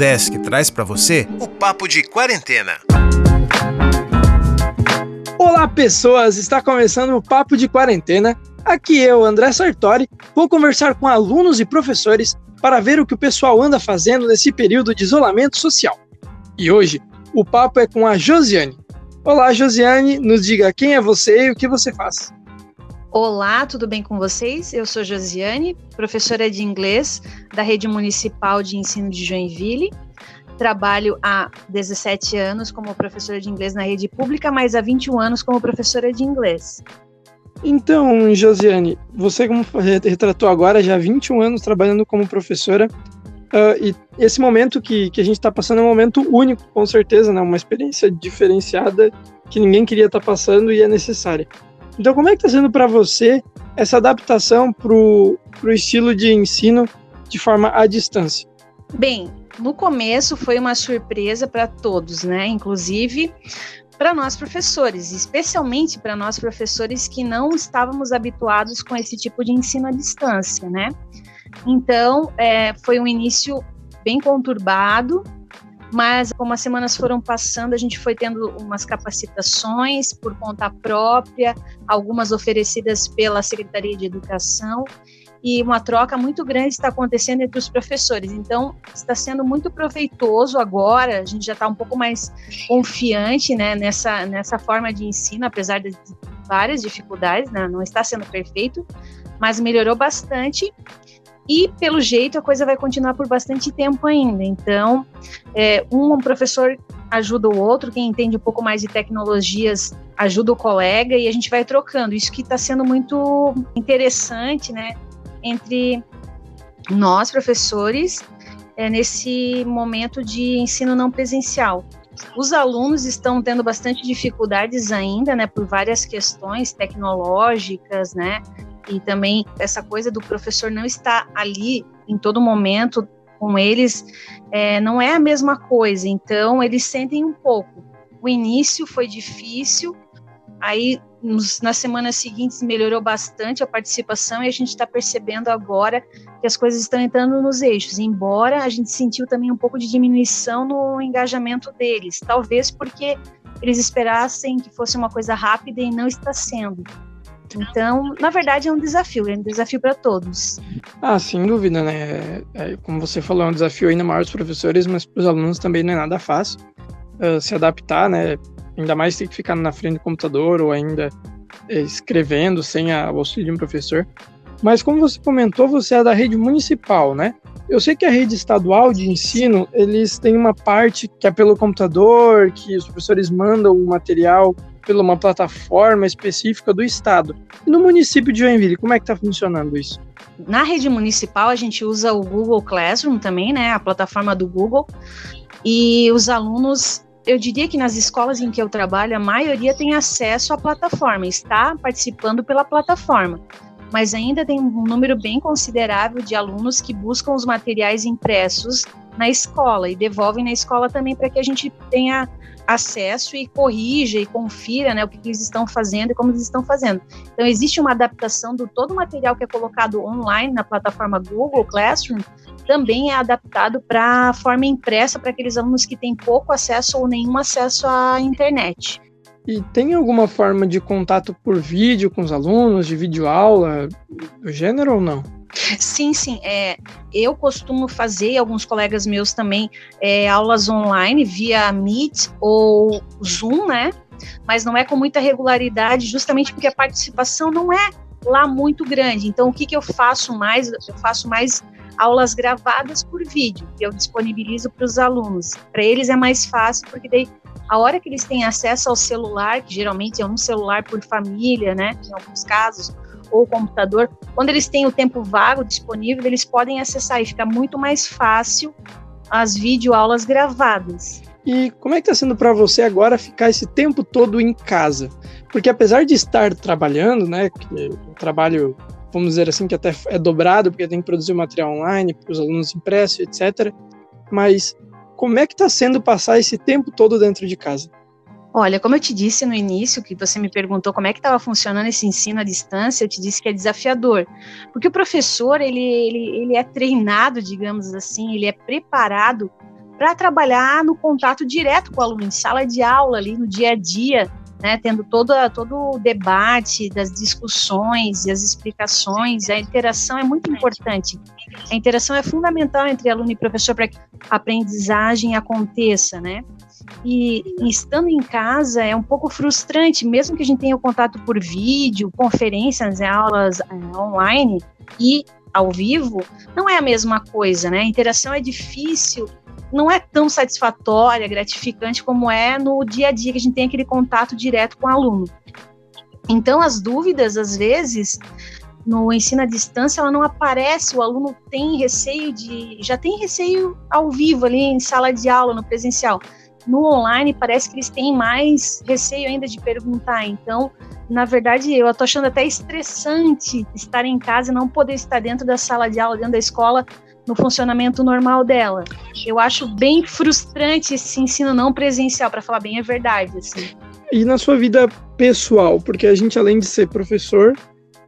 Udesc traz para você o Papo de Quarentena. Olá, pessoas! Está começando o Papo de Quarentena. Aqui eu, André Sartori, vou conversar com alunos e professores para ver o que o pessoal anda fazendo nesse período de isolamento social. E hoje, o papo é com a Josiane. Olá, Josiane, nos diga quem é você e o que você faz. Olá, tudo bem com vocês? Eu sou Josiane, professora de inglês da Rede Municipal de Ensino de Joinville. Trabalho há 17 anos como professora de inglês na rede pública, mas há 21 anos como professora de inglês. Então, Josiane, você como retratou agora, já há 21 anos trabalhando como professora, uh, e esse momento que, que a gente está passando é um momento único, com certeza, né? uma experiência diferenciada que ninguém queria estar tá passando e é necessária. Então, como é que está sendo para você essa adaptação para o estilo de ensino de forma à distância? Bem, no começo foi uma surpresa para todos, né? Inclusive para nós professores, especialmente para nós professores que não estávamos habituados com esse tipo de ensino à distância, né? Então, é, foi um início bem conturbado, mas como as semanas foram passando, a gente foi tendo umas capacitações por conta própria, algumas oferecidas pela Secretaria de Educação, e uma troca muito grande está acontecendo entre os professores. Então, está sendo muito proveitoso agora, a gente já está um pouco mais confiante né, nessa, nessa forma de ensino, apesar de várias dificuldades, né, não está sendo perfeito, mas melhorou bastante e, pelo jeito, a coisa vai continuar por bastante tempo ainda. Então, é, um professor ajuda o outro, quem entende um pouco mais de tecnologias ajuda o colega e a gente vai trocando. Isso que está sendo muito interessante, né, entre nós, professores, é, nesse momento de ensino não presencial. Os alunos estão tendo bastante dificuldades ainda, né, por várias questões tecnológicas, né, e também essa coisa do professor não estar ali em todo momento com eles é, não é a mesma coisa. Então eles sentem um pouco. O início foi difícil, aí nos, nas semanas seguintes melhorou bastante a participação e a gente está percebendo agora que as coisas estão entrando nos eixos. Embora a gente sentiu também um pouco de diminuição no engajamento deles, talvez porque eles esperassem que fosse uma coisa rápida e não está sendo. Então, na verdade, é um desafio, é um desafio para todos. Ah, sem dúvida, né? É, como você falou, é um desafio ainda maior para os professores, mas para os alunos também não é nada fácil uh, se adaptar, né? Ainda mais ter que ficar na frente do computador ou ainda é, escrevendo sem a, o auxílio de um professor. Mas como você comentou, você é da rede municipal, né? Eu sei que a rede estadual de ensino, eles têm uma parte que é pelo computador, que os professores mandam o material pela uma plataforma específica do estado. E no município de Joinville, como é que está funcionando isso? Na rede municipal, a gente usa o Google Classroom também, né, a plataforma do Google, e os alunos eu diria que nas escolas em que eu trabalho, a maioria tem acesso à plataforma, está participando pela plataforma. Mas ainda tem um número bem considerável de alunos que buscam os materiais impressos na escola e devolvem na escola também para que a gente tenha acesso e corrija e confira né, o que eles estão fazendo e como eles estão fazendo. Então, existe uma adaptação do todo o material que é colocado online na plataforma Google Classroom, também é adaptado para a forma impressa para aqueles alunos que têm pouco acesso ou nenhum acesso à internet. E tem alguma forma de contato por vídeo com os alunos, de videoaula do gênero ou não? Sim, sim. É, eu costumo fazer, alguns colegas meus também, é, aulas online via Meet ou Zoom, né? Mas não é com muita regularidade, justamente porque a participação não é lá muito grande. Então, o que, que eu faço mais? Eu faço mais aulas gravadas por vídeo, que eu disponibilizo para os alunos. Para eles é mais fácil, porque daí a hora que eles têm acesso ao celular, que geralmente é um celular por família, né, em alguns casos, ou computador, quando eles têm o tempo vago disponível, eles podem acessar e fica muito mais fácil as videoaulas gravadas. E como é que está sendo para você agora ficar esse tempo todo em casa? Porque apesar de estar trabalhando, né, o trabalho, vamos dizer assim, que até é dobrado, porque tem que produzir material online para os alunos impressos, etc. Mas como é que está sendo passar esse tempo todo dentro de casa? Olha, como eu te disse no início, que você me perguntou como é que estava funcionando esse ensino à distância, eu te disse que é desafiador, porque o professor ele, ele, ele é treinado, digamos assim, ele é preparado para trabalhar no contato direto com o aluno, em sala de aula, ali no dia a dia, né, tendo todo, todo o debate das discussões e as explicações, a interação é muito importante. A interação é fundamental entre aluno e professor para que a aprendizagem aconteça, né? E, e, estando em casa é um pouco frustrante, mesmo que a gente tenha o contato por vídeo, conferências, aulas é, online e ao vivo, não é a mesma coisa, né? A interação é difícil não é tão satisfatória, gratificante como é no dia a dia que a gente tem aquele contato direto com o aluno. Então, as dúvidas, às vezes, no ensino à distância, ela não aparece, o aluno tem receio de. já tem receio ao vivo ali em sala de aula, no presencial. No online, parece que eles têm mais receio ainda de perguntar. Então, na verdade, eu estou achando até estressante estar em casa e não poder estar dentro da sala de aula, dentro da escola, no funcionamento normal dela. Eu acho bem frustrante esse ensino não presencial, para falar bem a verdade. Assim. E na sua vida pessoal, porque a gente, além de ser professor,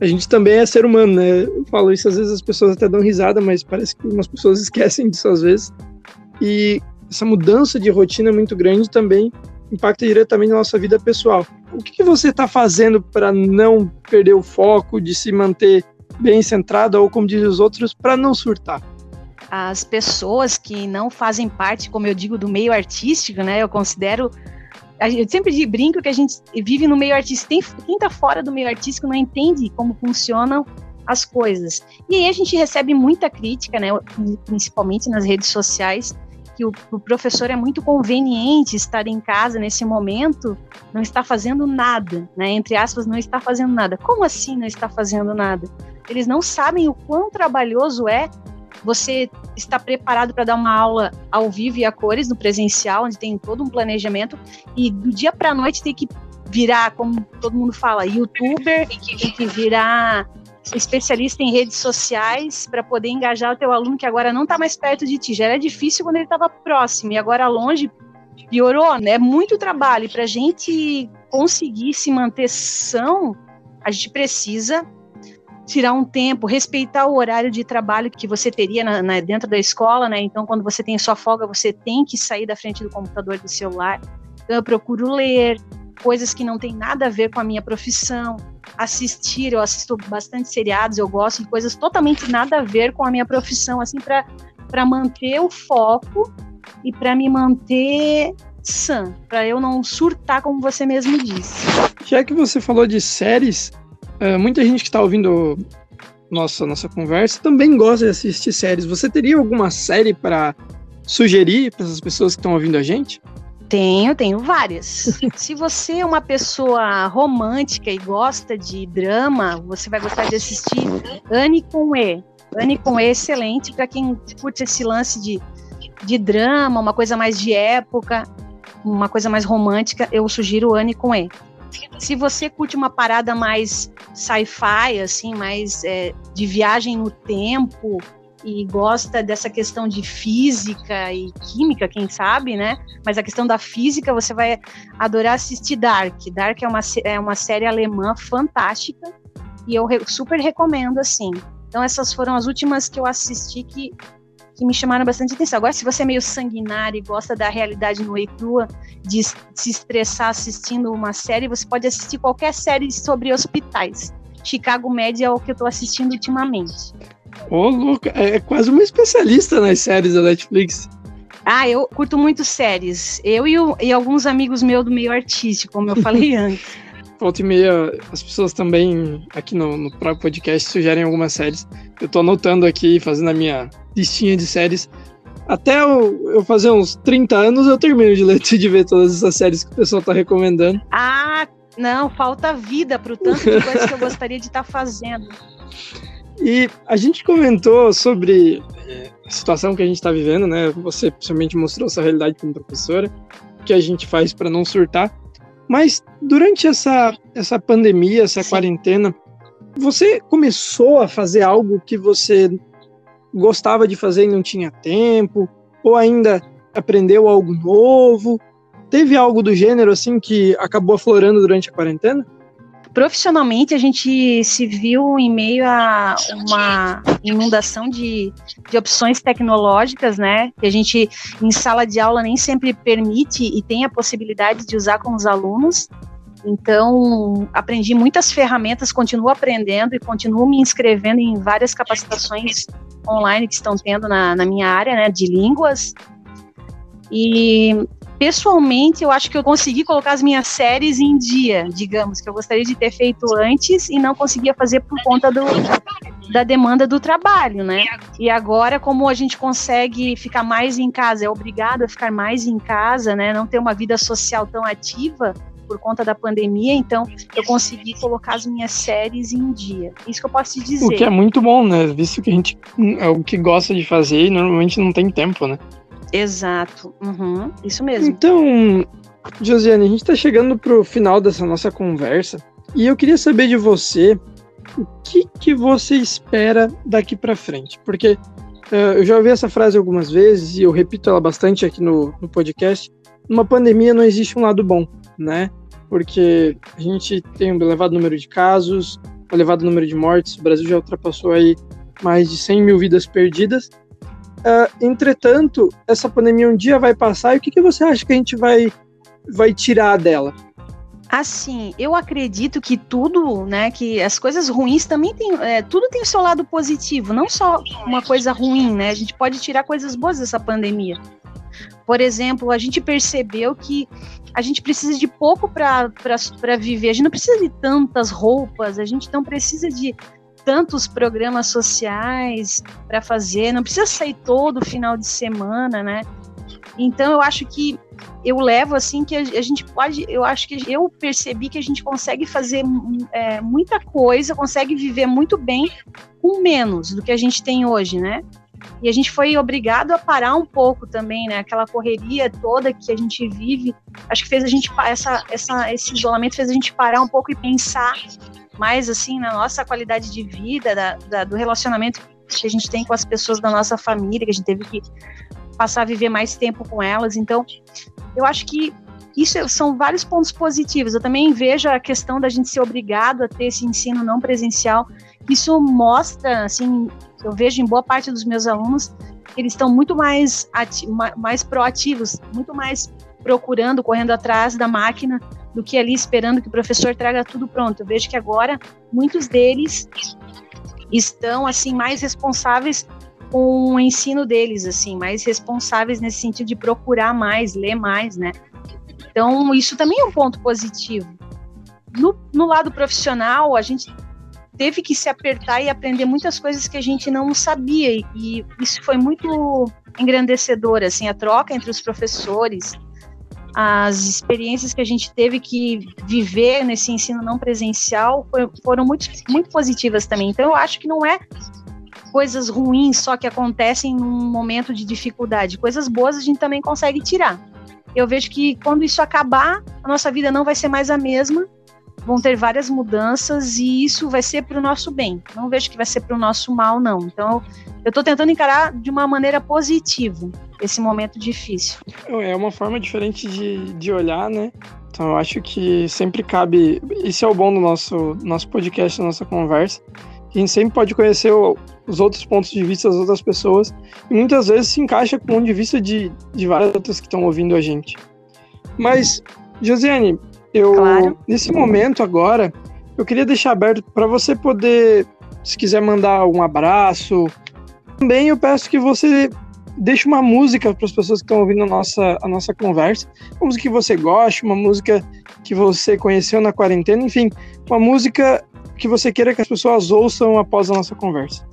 a gente também é ser humano, né? Eu falo isso, às vezes as pessoas até dão risada, mas parece que umas pessoas esquecem disso às vezes. E essa mudança de rotina muito grande também impacta diretamente na nossa vida pessoal. O que, que você está fazendo para não perder o foco, de se manter bem centrado, ou como dizem os outros, para não surtar? as pessoas que não fazem parte, como eu digo, do meio artístico, né? Eu considero eu sempre brinco que a gente vive no meio artístico. Quem está fora do meio artístico não entende como funcionam as coisas. E aí a gente recebe muita crítica, né, principalmente nas redes sociais, que o, o, professor é muito conveniente estar em casa nesse momento, não está fazendo nada, né, entre aspas, não está fazendo nada. Como assim não está fazendo nada? Eles não sabem o quão trabalhoso é você está preparado para dar uma aula ao vivo e a cores no presencial, onde tem todo um planejamento, e do dia para a noite tem que virar, como todo mundo fala, youtuber, tem que virar especialista em redes sociais para poder engajar o teu aluno que agora não está mais perto de ti. Já era difícil quando ele estava próximo e agora longe piorou, né? É muito trabalho para a gente conseguir se manter são, a gente precisa tirar um tempo, respeitar o horário de trabalho que você teria na, na, dentro da escola, né? Então, quando você tem sua folga, você tem que sair da frente do computador do celular. Então, eu procuro ler coisas que não tem nada a ver com a minha profissão, assistir, eu assisto bastante seriados, eu gosto de coisas totalmente nada a ver com a minha profissão, assim, para manter o foco e para me manter sã, para eu não surtar, como você mesmo disse. Já que você falou de séries, Uh, muita gente que está ouvindo nossa, nossa conversa também gosta de assistir séries. Você teria alguma série para sugerir para essas pessoas que estão ouvindo a gente? Tenho, tenho várias. Se você é uma pessoa romântica e gosta de drama, você vai gostar de assistir Anne com E. Anne com E é excelente para quem curte esse lance de, de drama, uma coisa mais de época, uma coisa mais romântica. Eu sugiro Anne com E. Se você curte uma parada mais sci-fi, assim, mais é, de viagem no tempo e gosta dessa questão de física e química, quem sabe, né? Mas a questão da física, você vai adorar assistir Dark. Dark é uma, é uma série alemã fantástica e eu re super recomendo, assim. Então essas foram as últimas que eu assisti que que me chamaram bastante atenção. Agora, se você é meio sanguinário e gosta da realidade no e crua, de se estressar assistindo uma série, você pode assistir qualquer série sobre hospitais. Chicago Med é o que eu estou assistindo ultimamente. Ô, oh, louco, é quase uma especialista nas séries da Netflix. Ah, eu curto muito séries. Eu e, o, e alguns amigos meus do meio artístico, como eu falei antes. Volta e meia, as pessoas também aqui no, no próprio podcast sugerem algumas séries. Eu tô anotando aqui, fazendo a minha listinha de séries. Até eu, eu, fazer uns 30 anos, eu termino de ler de ver todas essas séries que o pessoal tá recomendando. Ah, não, falta vida pro tanto de coisas que eu gostaria de estar tá fazendo. E a gente comentou sobre é, a situação que a gente está vivendo, né? Você principalmente mostrou sua realidade como professora, o que a gente faz para não surtar. Mas durante essa, essa pandemia, essa Sim. quarentena, você começou a fazer algo que você gostava de fazer e não tinha tempo? Ou ainda aprendeu algo novo? Teve algo do gênero assim que acabou aflorando durante a quarentena? Profissionalmente a gente se viu em meio a uma inundação de, de opções tecnológicas, né? Que a gente em sala de aula nem sempre permite e tem a possibilidade de usar com os alunos. Então, aprendi muitas ferramentas, continuo aprendendo e continuo me inscrevendo em várias capacitações online que estão tendo na, na minha área, né, de línguas. E pessoalmente, eu acho que eu consegui colocar as minhas séries em dia, digamos, que eu gostaria de ter feito antes e não conseguia fazer por conta do, da demanda do trabalho, né? E agora, como a gente consegue ficar mais em casa, é obrigado a ficar mais em casa, né? Não ter uma vida social tão ativa por conta da pandemia, então eu consegui colocar as minhas séries em dia. Isso que eu posso te dizer. O que é muito bom, né? Visto que a gente é o que gosta de fazer e normalmente não tem tempo, né? Exato, uhum, isso mesmo. Então, Josiane, a gente está chegando para o final dessa nossa conversa e eu queria saber de você o que, que você espera daqui para frente, porque uh, eu já ouvi essa frase algumas vezes e eu repito ela bastante aqui no, no podcast. Numa pandemia não existe um lado bom, né? Porque a gente tem um elevado número de casos, um elevado número de mortes, o Brasil já ultrapassou aí mais de 100 mil vidas perdidas, Uh, entretanto, essa pandemia um dia vai passar e o que, que você acha que a gente vai, vai tirar dela? Assim, eu acredito que tudo, né, que as coisas ruins também tem, é, tudo tem o seu lado positivo, não só uma coisa ruim, né? A gente pode tirar coisas boas dessa pandemia. Por exemplo, a gente percebeu que a gente precisa de pouco para viver, a gente não precisa de tantas roupas, a gente não precisa de tantos programas sociais para fazer, não precisa sair todo final de semana, né? Então eu acho que eu levo assim que a, gente pode, eu acho que eu percebi que a gente consegue fazer é, muita coisa, consegue viver muito bem com menos do que a gente tem hoje, né? E a gente foi obrigado a parar um pouco também, né? Aquela correria toda que a gente vive, acho que fez a gente essa, essa esse isolamento fez a gente parar um pouco e pensar mais assim na nossa qualidade de vida, da, da, do relacionamento que a gente tem com as pessoas da nossa família, que a gente teve que passar a viver mais tempo com elas. Então, eu acho que isso são vários pontos positivos. Eu também vejo a questão da gente ser obrigado a ter esse ensino não presencial. Isso mostra, assim, eu vejo em boa parte dos meus alunos, eles estão muito mais, mais proativos, muito mais procurando, correndo atrás da máquina do que ali esperando que o professor traga tudo pronto. Eu vejo que agora muitos deles estão assim mais responsáveis com o ensino deles, assim, mais responsáveis nesse sentido de procurar mais, ler mais, né? Então, isso também é um ponto positivo. No, no lado profissional, a gente teve que se apertar e aprender muitas coisas que a gente não sabia, e, e isso foi muito engrandecedor, assim, a troca entre os professores, as experiências que a gente teve que viver nesse ensino não presencial foram muito, muito positivas também. Então, eu acho que não é coisas ruins só que acontecem num momento de dificuldade. Coisas boas a gente também consegue tirar. Eu vejo que quando isso acabar, a nossa vida não vai ser mais a mesma, vão ter várias mudanças e isso vai ser para o nosso bem. Não vejo que vai ser para o nosso mal, não. Então, eu estou tentando encarar de uma maneira positiva esse momento difícil. É uma forma diferente de, de olhar, né? Então, eu acho que sempre cabe. Isso é o bom do nosso, nosso podcast, da nossa conversa. A gente sempre pode conhecer o, os outros pontos de vista das outras pessoas e muitas vezes se encaixa com o ponto de vista de, de várias outras que estão ouvindo a gente. Mas, Josiane, eu, claro. nesse momento agora, eu queria deixar aberto para você poder, se quiser mandar um abraço. Também eu peço que você deixe uma música para as pessoas que estão ouvindo a nossa, a nossa conversa. Uma música que você goste, uma música que você conheceu na quarentena, enfim, uma música que você queira que as pessoas ouçam após a nossa conversa.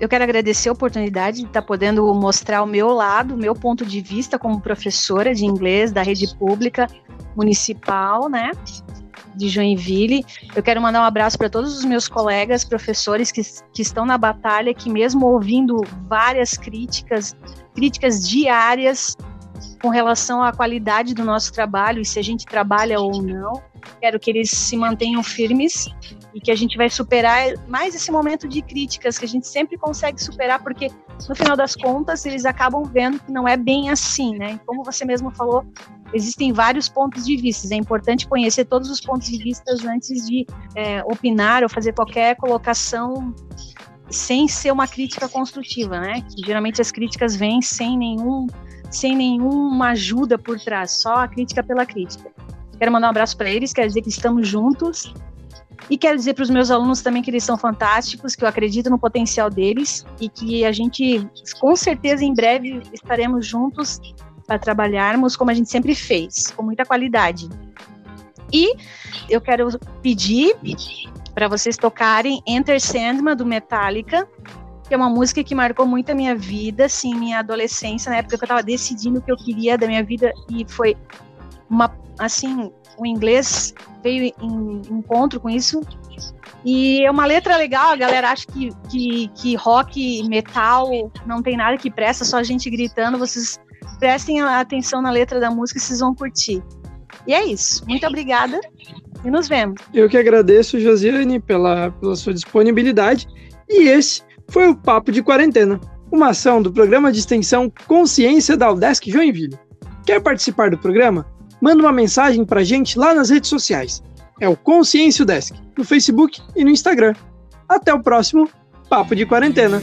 Eu quero agradecer a oportunidade de estar podendo mostrar o meu lado, o meu ponto de vista como professora de inglês da rede pública municipal, né? De Joinville. Eu quero mandar um abraço para todos os meus colegas professores que, que estão na batalha, que mesmo ouvindo várias críticas, críticas diárias, com relação à qualidade do nosso trabalho e se a gente trabalha ou não. Quero que eles se mantenham firmes e que a gente vai superar mais esse momento de críticas que a gente sempre consegue superar, porque no final das contas eles acabam vendo que não é bem assim, né? Como você mesmo falou, existem vários pontos de vista. É importante conhecer todos os pontos de vista antes de é, opinar ou fazer qualquer colocação sem ser uma crítica construtiva, né? Que geralmente as críticas vêm sem nenhum, sem nenhuma ajuda por trás, só a crítica pela crítica. Quero mandar um abraço para eles, quero dizer que estamos juntos e quero dizer para os meus alunos também que eles são fantásticos, que eu acredito no potencial deles e que a gente, com certeza, em breve estaremos juntos para trabalharmos como a gente sempre fez, com muita qualidade. E eu quero pedir para vocês tocarem Enter Sandman do Metallica, que é uma música que marcou muito a minha vida, assim, minha adolescência, na época que eu estava decidindo o que eu queria da minha vida e foi uma assim, o inglês veio em encontro com isso. E é uma letra legal, a galera acha que, que, que rock, metal, não tem nada que presta, só a gente gritando. Vocês prestem atenção na letra da música, vocês vão curtir. E é isso. Muito obrigada e nos vemos. Eu que agradeço, Josiane, pela, pela sua disponibilidade. E esse foi o Papo de Quarentena, uma ação do programa de extensão Consciência da Udesc Joinville. Quer participar do programa? manda uma mensagem pra gente lá nas redes sociais. É o Consciência Desk, no Facebook e no Instagram. Até o próximo Papo de Quarentena.